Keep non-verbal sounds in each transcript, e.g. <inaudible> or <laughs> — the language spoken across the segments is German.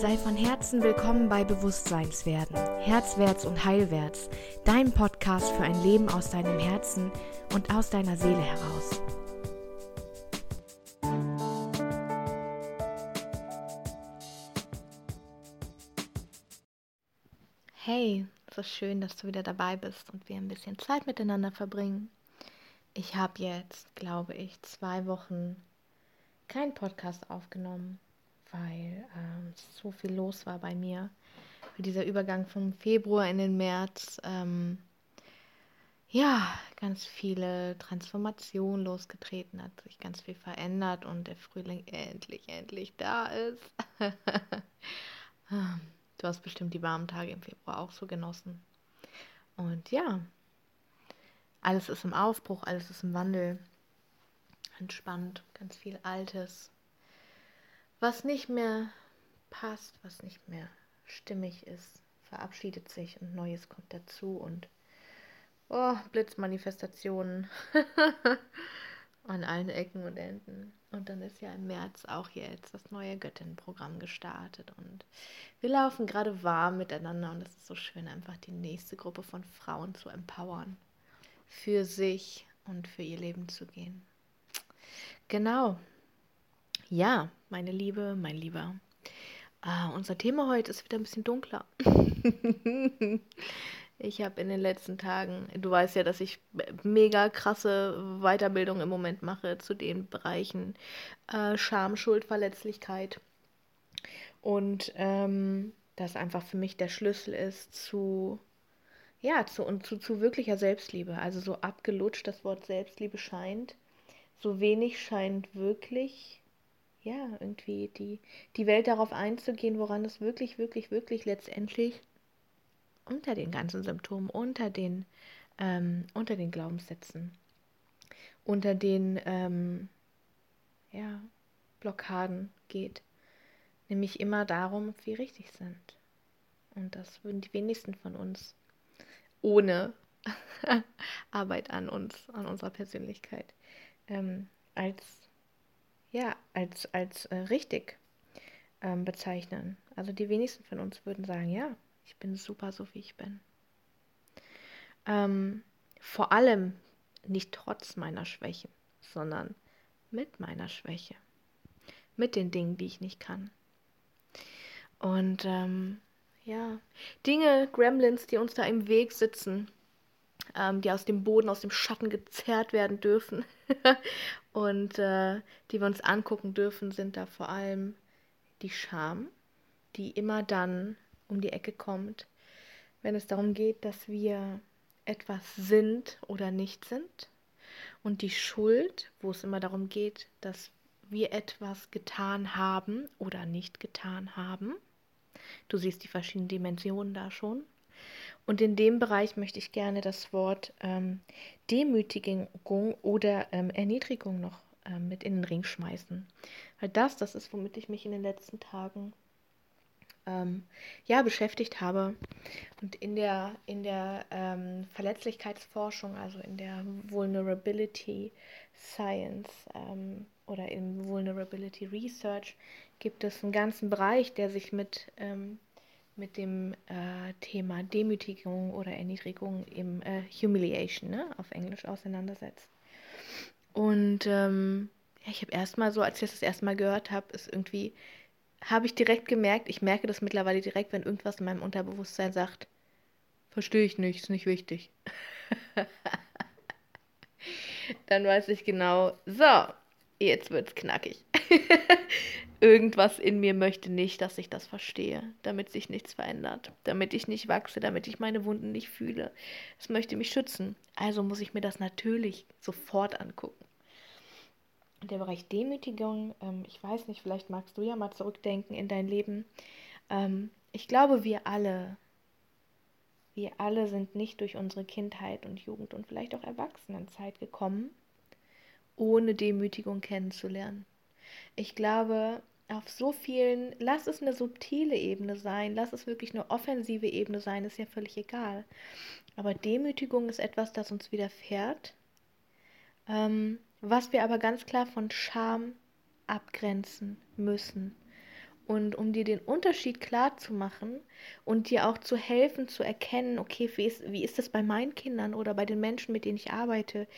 Sei von Herzen willkommen bei Bewusstseinswerden, Herzwärts und Heilwärts, dein Podcast für ein Leben aus deinem Herzen und aus deiner Seele heraus. Hey, so schön, dass du wieder dabei bist und wir ein bisschen Zeit miteinander verbringen. Ich habe jetzt, glaube ich, zwei Wochen keinen Podcast aufgenommen weil ähm, so viel los war bei mir. Weil dieser Übergang vom Februar in den März, ähm, ja, ganz viele Transformationen losgetreten hat, sich ganz viel verändert und der Frühling endlich, endlich da ist. <laughs> du hast bestimmt die warmen Tage im Februar auch so genossen. Und ja, alles ist im Aufbruch, alles ist im Wandel. Entspannt, ganz viel Altes was nicht mehr passt, was nicht mehr stimmig ist, verabschiedet sich und Neues kommt dazu und oh, Blitzmanifestationen <laughs> an allen Ecken und Enden. Und dann ist ja im März auch jetzt das neue Göttinnenprogramm gestartet und wir laufen gerade warm miteinander und es ist so schön, einfach die nächste Gruppe von Frauen zu empowern, für sich und für ihr Leben zu gehen. Genau, ja, meine Liebe, mein Lieber. Uh, unser Thema heute ist wieder ein bisschen dunkler. <laughs> ich habe in den letzten Tagen, du weißt ja, dass ich mega krasse Weiterbildung im Moment mache zu den Bereichen äh, Scham, Schuld, Verletzlichkeit. Und ähm, das einfach für mich der Schlüssel ist zu, ja, zu, und zu, zu wirklicher Selbstliebe. Also so abgelutscht das Wort Selbstliebe scheint, so wenig scheint wirklich ja, irgendwie die, die Welt darauf einzugehen, woran es wirklich, wirklich, wirklich letztendlich unter den ganzen Symptomen, unter den, ähm, unter den Glaubenssätzen, unter den ähm, ja, Blockaden geht. Nämlich immer darum, ob wir richtig sind. Und das würden die wenigsten von uns ohne <laughs> Arbeit an uns, an unserer Persönlichkeit, ähm, als ja, als, als äh, richtig ähm, bezeichnen. Also die wenigsten von uns würden sagen, ja, ich bin super so, wie ich bin. Ähm, vor allem nicht trotz meiner Schwächen, sondern mit meiner Schwäche. Mit den Dingen, die ich nicht kann. Und ähm, ja, Dinge, Gremlins, die uns da im Weg sitzen, ähm, die aus dem Boden, aus dem Schatten gezerrt werden dürfen <laughs> und äh, die wir uns angucken dürfen, sind da vor allem die Scham, die immer dann um die Ecke kommt, wenn es darum geht, dass wir etwas sind oder nicht sind. Und die Schuld, wo es immer darum geht, dass wir etwas getan haben oder nicht getan haben. Du siehst die verschiedenen Dimensionen da schon. Und in dem Bereich möchte ich gerne das Wort ähm, Demütigung oder ähm, Erniedrigung noch ähm, mit in den Ring schmeißen. Weil das, das ist, womit ich mich in den letzten Tagen ähm, ja, beschäftigt habe. Und in der, in der ähm, Verletzlichkeitsforschung, also in der Vulnerability Science ähm, oder im Vulnerability Research, gibt es einen ganzen Bereich, der sich mit mit dem äh, Thema Demütigung oder Erniedrigung im äh, Humiliation, ne, auf Englisch auseinandersetzt. Und ähm, ja, ich habe erstmal so, als ich das das erste Mal gehört habe, ist irgendwie, habe ich direkt gemerkt, ich merke das mittlerweile direkt, wenn irgendwas in meinem Unterbewusstsein sagt, verstehe ich nicht, ist nicht wichtig. <laughs> Dann weiß ich genau, so, jetzt wird's knackig. <laughs> irgendwas in mir möchte nicht, dass ich das verstehe, damit sich nichts verändert, damit ich nicht wachse, damit ich meine Wunden nicht fühle. Es möchte mich schützen. Also muss ich mir das natürlich sofort angucken. Der Bereich Demütigung, ähm, ich weiß nicht, vielleicht magst du ja mal zurückdenken in dein Leben. Ähm, ich glaube, wir alle, wir alle sind nicht durch unsere Kindheit und Jugend und vielleicht auch Erwachsenenzeit gekommen, ohne Demütigung kennenzulernen. Ich glaube, auf so vielen, lass es eine subtile Ebene sein, lass es wirklich eine offensive Ebene sein, ist ja völlig egal. Aber Demütigung ist etwas, das uns widerfährt, ähm, was wir aber ganz klar von Scham abgrenzen müssen. und um dir den Unterschied klar zu machen und dir auch zu helfen, zu erkennen, okay, wie ist, wie ist das bei meinen Kindern oder bei den Menschen, mit denen ich arbeite?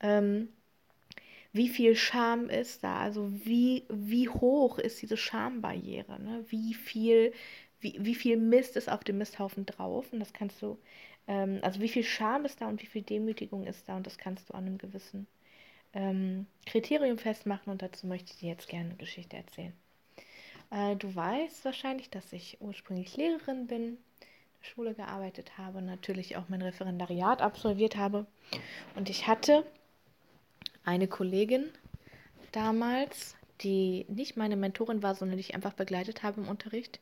Ähm, wie viel Scham ist da? Also wie, wie hoch ist diese Schambarriere? Ne? Wie viel, wie, wie viel Mist ist auf dem Misthaufen drauf? Und das kannst du, ähm, also wie viel Scham ist da und wie viel Demütigung ist da? Und das kannst du an einem gewissen ähm, Kriterium festmachen. Und dazu möchte ich dir jetzt gerne eine Geschichte erzählen. Äh, du weißt wahrscheinlich, dass ich ursprünglich Lehrerin bin, Schule gearbeitet habe, natürlich auch mein Referendariat absolviert habe. Und ich hatte eine Kollegin damals, die nicht meine Mentorin war, sondern die ich einfach begleitet habe im Unterricht.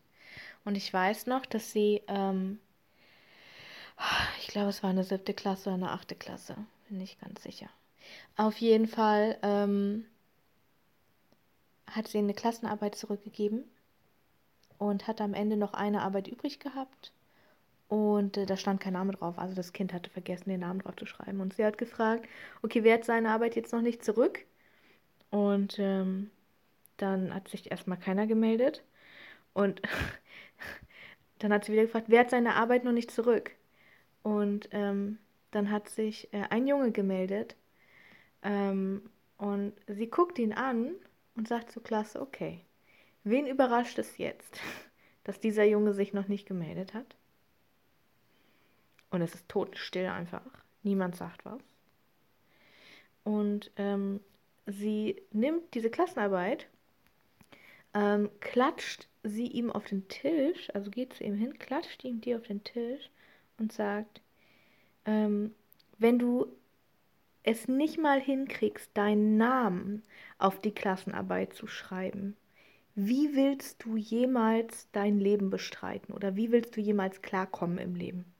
Und ich weiß noch, dass sie, ähm, ich glaube, es war eine siebte Klasse oder eine achte Klasse, bin nicht ganz sicher. Auf jeden Fall ähm, hat sie eine Klassenarbeit zurückgegeben und hat am Ende noch eine Arbeit übrig gehabt. Und äh, da stand kein Name drauf. Also das Kind hatte vergessen, den Namen drauf zu schreiben. Und sie hat gefragt, okay, wer hat seine Arbeit jetzt noch nicht zurück? Und ähm, dann hat sich erstmal keiner gemeldet. Und <laughs> dann hat sie wieder gefragt, wer hat seine Arbeit noch nicht zurück? Und ähm, dann hat sich äh, ein Junge gemeldet. Ähm, und sie guckt ihn an und sagt zur Klasse, okay, wen überrascht es jetzt, <laughs> dass dieser Junge sich noch nicht gemeldet hat? Und es ist totenstill einfach. Niemand sagt was. Und ähm, sie nimmt diese Klassenarbeit, ähm, klatscht sie ihm auf den Tisch, also geht zu ihm hin, klatscht ihm die auf den Tisch und sagt, ähm, wenn du es nicht mal hinkriegst, deinen Namen auf die Klassenarbeit zu schreiben, wie willst du jemals dein Leben bestreiten oder wie willst du jemals klarkommen im Leben?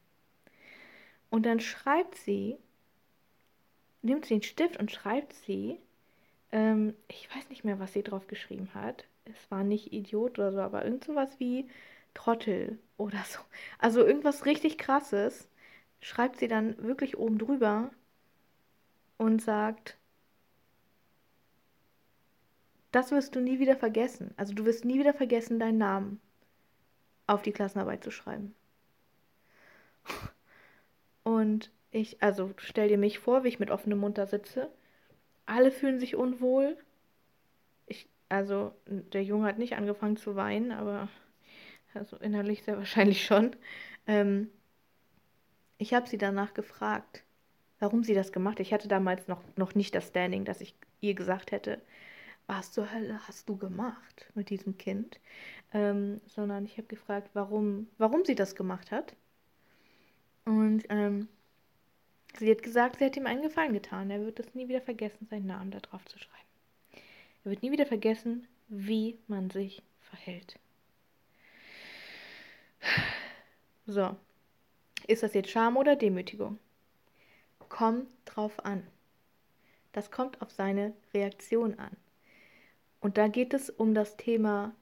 Und dann schreibt sie, nimmt sie den Stift und schreibt sie, ähm, ich weiß nicht mehr, was sie drauf geschrieben hat. Es war nicht Idiot oder so, aber irgend sowas wie Trottel oder so. Also irgendwas richtig krasses schreibt sie dann wirklich oben drüber und sagt, das wirst du nie wieder vergessen. Also du wirst nie wieder vergessen, deinen Namen auf die Klassenarbeit zu schreiben. Und ich, also stell dir mich vor, wie ich mit offenem Mund da sitze. Alle fühlen sich unwohl. Ich, also der Junge hat nicht angefangen zu weinen, aber also innerlich sehr <laughs> wahrscheinlich schon. Ähm, ich habe sie danach gefragt, warum sie das gemacht hat. Ich hatte damals noch, noch nicht das Standing, dass ich ihr gesagt hätte, was zur Hölle hast du gemacht mit diesem Kind? Ähm, sondern ich habe gefragt, warum, warum sie das gemacht hat. Und ähm, sie hat gesagt, sie hat ihm einen Gefallen getan. Er wird es nie wieder vergessen, seinen Namen da drauf zu schreiben. Er wird nie wieder vergessen, wie man sich verhält. So, ist das jetzt Scham oder Demütigung? kommt drauf an. Das kommt auf seine Reaktion an. Und da geht es um das Thema,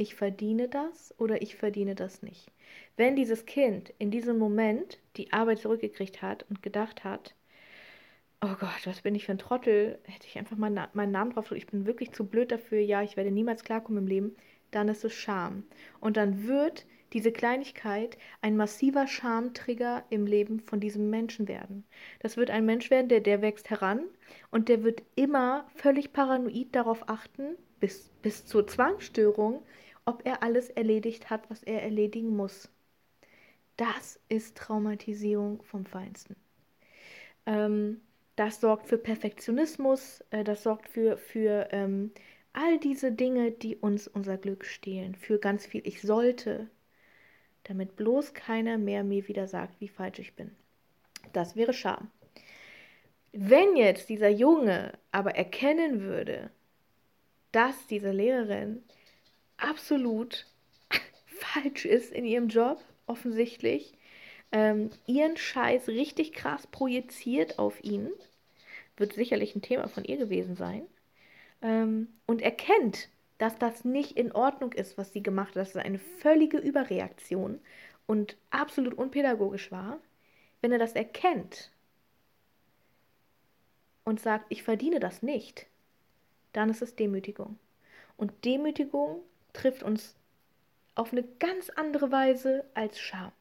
ich verdiene das oder ich verdiene das nicht. Wenn dieses Kind in diesem Moment die Arbeit zurückgekriegt hat und gedacht hat, oh Gott, was bin ich für ein Trottel, hätte ich einfach mal meinen Namen drauf, ich bin wirklich zu blöd dafür, ja, ich werde niemals klarkommen im Leben, dann ist es Scham. Und dann wird diese Kleinigkeit ein massiver Schamtrigger im Leben von diesem Menschen werden. Das wird ein Mensch werden, der, der wächst heran und der wird immer völlig paranoid darauf achten, bis, bis zur Zwangsstörung, ob er alles erledigt hat, was er erledigen muss. Das ist Traumatisierung vom Feinsten. Ähm, das sorgt für Perfektionismus, äh, das sorgt für, für ähm, all diese Dinge, die uns unser Glück stehlen, für ganz viel Ich sollte, damit bloß keiner mehr mir wieder sagt, wie falsch ich bin. Das wäre Scham. Wenn jetzt dieser Junge aber erkennen würde, dass diese Lehrerin absolut <laughs> falsch ist in ihrem Job, offensichtlich, ähm, ihren Scheiß richtig krass projiziert auf ihn, wird sicherlich ein Thema von ihr gewesen sein, ähm, und erkennt, dass das nicht in Ordnung ist, was sie gemacht hat, dass es eine völlige Überreaktion und absolut unpädagogisch war, wenn er das erkennt und sagt, ich verdiene das nicht, dann ist es Demütigung. Und Demütigung trifft uns auf eine ganz andere Weise als Scham.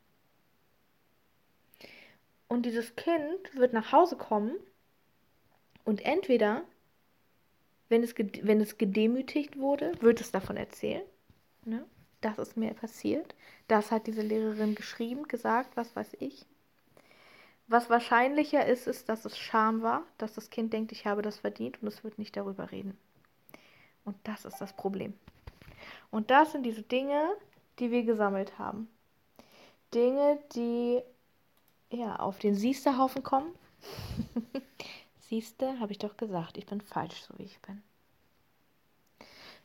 Und dieses Kind wird nach Hause kommen und entweder, wenn es, wenn es gedemütigt wurde, wird es davon erzählen. Ne? Das ist mir passiert. Das hat diese Lehrerin geschrieben, gesagt, was weiß ich. Was wahrscheinlicher ist, ist, dass es Scham war, dass das Kind denkt, ich habe das verdient und es wird nicht darüber reden. Und das ist das Problem. Und das sind diese Dinge, die wir gesammelt haben. Dinge, die ja auf den Siesterhaufen kommen. <laughs> Siehste, habe ich doch gesagt, ich bin falsch, so wie ich bin.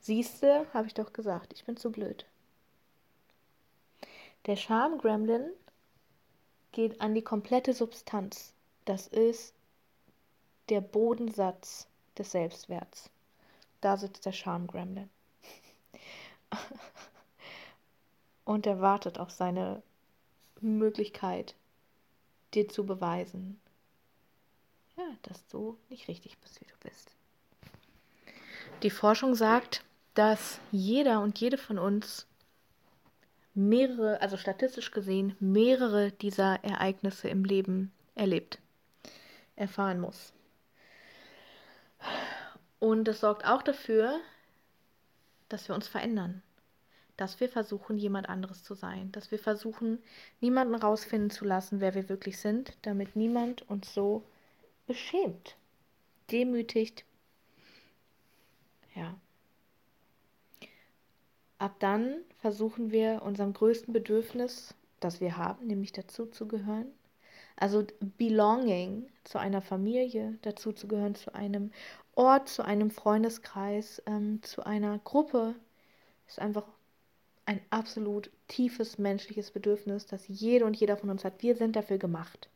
Siehste, habe ich doch gesagt, ich bin zu blöd. Der Scham-Gremlin geht an die komplette Substanz. Das ist der Bodensatz des Selbstwerts. Da sitzt der Scham-Gremlin. <laughs> Und er wartet auf seine Möglichkeit, dir zu beweisen, ja, dass du nicht richtig bist, wie du bist. Die Forschung sagt, dass jeder und jede von uns mehrere, also statistisch gesehen, mehrere dieser Ereignisse im Leben erlebt, erfahren muss. Und es sorgt auch dafür, dass wir uns verändern, dass wir versuchen, jemand anderes zu sein, dass wir versuchen, niemanden rausfinden zu lassen, wer wir wirklich sind, damit niemand uns so beschämt, demütigt. Ja. Ab dann versuchen wir unserem größten Bedürfnis, das wir haben, nämlich dazu zu gehören, also Belonging zu einer Familie, dazu zu gehören zu einem Ort, zu einem Freundeskreis, ähm, zu einer Gruppe, ist einfach ein absolut tiefes menschliches Bedürfnis, das jede und jeder von uns hat. Wir sind dafür gemacht,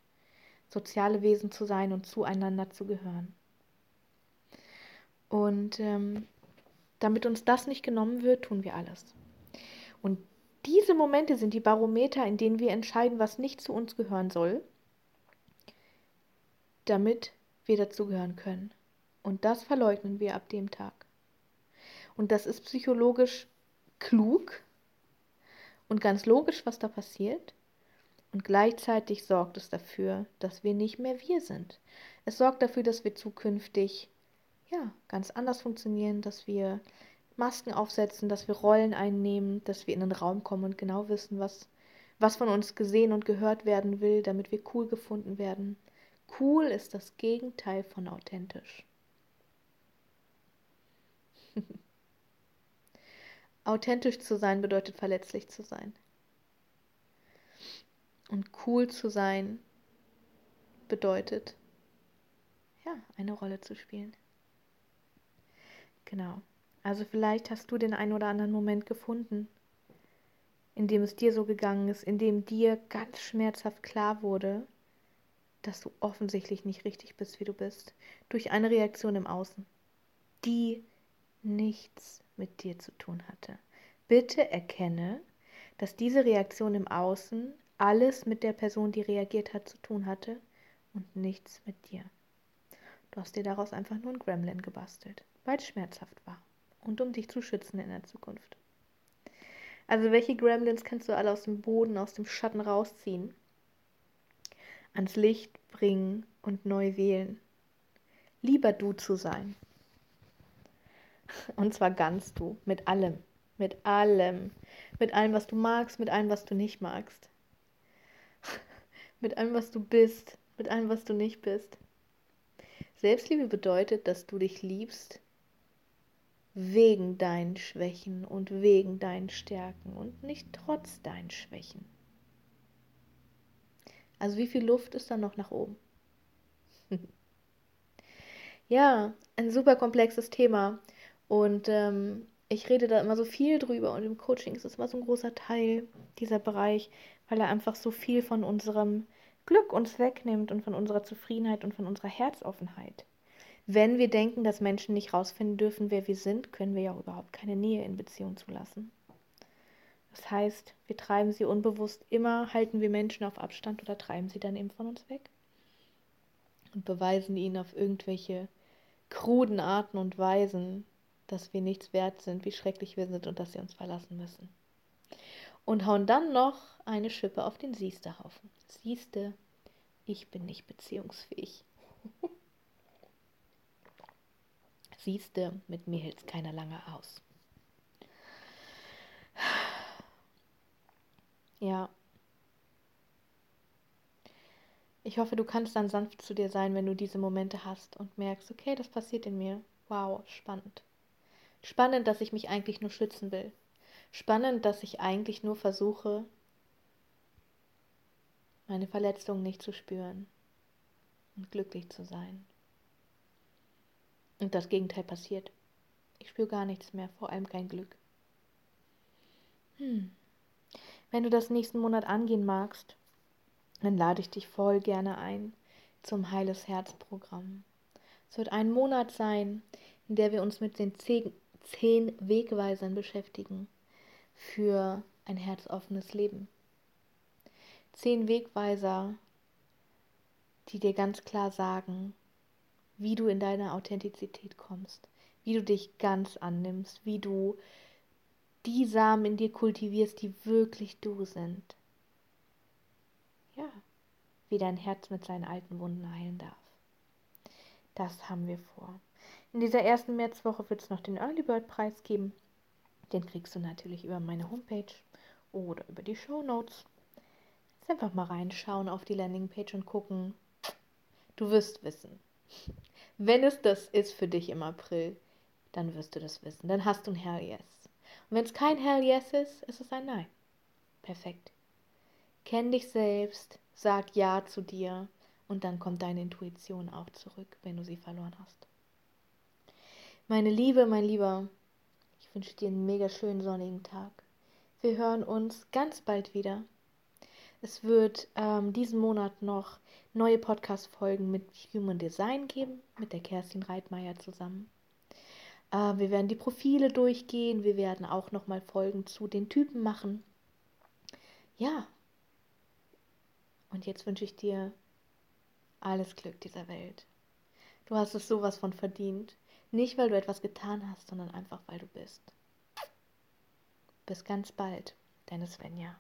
soziale Wesen zu sein und zueinander zu gehören. Und ähm, damit uns das nicht genommen wird, tun wir alles. Und diese Momente sind die Barometer, in denen wir entscheiden, was nicht zu uns gehören soll, damit wir dazugehören können. Und das verleugnen wir ab dem Tag. Und das ist psychologisch klug und ganz logisch, was da passiert. Und gleichzeitig sorgt es dafür, dass wir nicht mehr wir sind. Es sorgt dafür, dass wir zukünftig ja, ganz anders funktionieren, dass wir Masken aufsetzen, dass wir Rollen einnehmen, dass wir in den Raum kommen und genau wissen, was, was von uns gesehen und gehört werden will, damit wir cool gefunden werden. Cool ist das Gegenteil von authentisch. <laughs> authentisch zu sein bedeutet verletzlich zu sein. Und cool zu sein bedeutet, ja, eine Rolle zu spielen. Genau. Also vielleicht hast du den einen oder anderen Moment gefunden, in dem es dir so gegangen ist, in dem dir ganz schmerzhaft klar wurde, dass du offensichtlich nicht richtig bist, wie du bist, durch eine Reaktion im Außen, die nichts mit dir zu tun hatte. Bitte erkenne, dass diese Reaktion im Außen alles mit der Person, die reagiert hat, zu tun hatte und nichts mit dir. Du hast dir daraus einfach nur ein Gremlin gebastelt weil es schmerzhaft war und um dich zu schützen in der Zukunft. Also welche Gremlins kannst du alle aus dem Boden, aus dem Schatten rausziehen, ans Licht bringen und neu wählen? Lieber du zu sein. Und zwar ganz du, mit allem, mit allem, mit allem, was du magst, mit allem, was du nicht magst. mit allem, was du bist, mit allem, was du nicht bist. Selbstliebe bedeutet, dass du dich liebst, wegen deinen Schwächen und wegen deinen Stärken und nicht trotz deinen Schwächen. Also wie viel Luft ist da noch nach oben? <laughs> ja, ein super komplexes Thema und ähm, ich rede da immer so viel drüber und im Coaching ist es immer so ein großer Teil dieser Bereich, weil er einfach so viel von unserem Glück uns wegnimmt und von unserer Zufriedenheit und von unserer Herzoffenheit. Wenn wir denken, dass Menschen nicht rausfinden dürfen, wer wir sind, können wir ja auch überhaupt keine Nähe in Beziehung zulassen. Das heißt, wir treiben sie unbewusst immer, halten wir Menschen auf Abstand oder treiben sie dann eben von uns weg und beweisen ihnen auf irgendwelche kruden Arten und Weisen, dass wir nichts wert sind, wie schrecklich wir sind und dass sie uns verlassen müssen. und hauen dann noch eine Schippe auf den Siestehaufen. Sieste, ich bin nicht beziehungsfähig. <laughs> Siehste, mit mir hält es keiner lange aus. Ja. Ich hoffe, du kannst dann sanft zu dir sein, wenn du diese Momente hast und merkst, okay, das passiert in mir. Wow, spannend. Spannend, dass ich mich eigentlich nur schützen will. Spannend, dass ich eigentlich nur versuche, meine Verletzungen nicht zu spüren und glücklich zu sein. Und das Gegenteil passiert. Ich spüre gar nichts mehr, vor allem kein Glück. Hm. Wenn du das nächsten Monat angehen magst, dann lade ich dich voll gerne ein zum Heiles Herz Programm. Es wird ein Monat sein, in der wir uns mit den zehn, zehn Wegweisern beschäftigen für ein herzoffenes Leben. Zehn Wegweiser, die dir ganz klar sagen, wie du in deine Authentizität kommst, wie du dich ganz annimmst, wie du die Samen in dir kultivierst, die wirklich du sind. Ja, wie dein Herz mit seinen alten Wunden heilen darf. Das haben wir vor. In dieser ersten Märzwoche wird es noch den Early Bird Preis geben. Den kriegst du natürlich über meine Homepage oder über die Show Notes. Jetzt einfach mal reinschauen auf die Landingpage und gucken. Du wirst wissen. Wenn es das ist für dich im April, dann wirst du das wissen. Dann hast du ein Hell Yes. Und wenn es kein Hell Yes ist, ist es ein Nein. Perfekt. Kenn dich selbst, sag Ja zu dir und dann kommt deine Intuition auch zurück, wenn du sie verloren hast. Meine Liebe, mein Lieber, ich wünsche dir einen mega schönen sonnigen Tag. Wir hören uns ganz bald wieder. Es wird ähm, diesen Monat noch neue Podcast-Folgen mit Human Design geben, mit der Kerstin Reitmeier zusammen. Äh, wir werden die Profile durchgehen. Wir werden auch nochmal Folgen zu den Typen machen. Ja. Und jetzt wünsche ich dir alles Glück dieser Welt. Du hast es sowas von verdient. Nicht, weil du etwas getan hast, sondern einfach, weil du bist. Bis ganz bald, deine Svenja.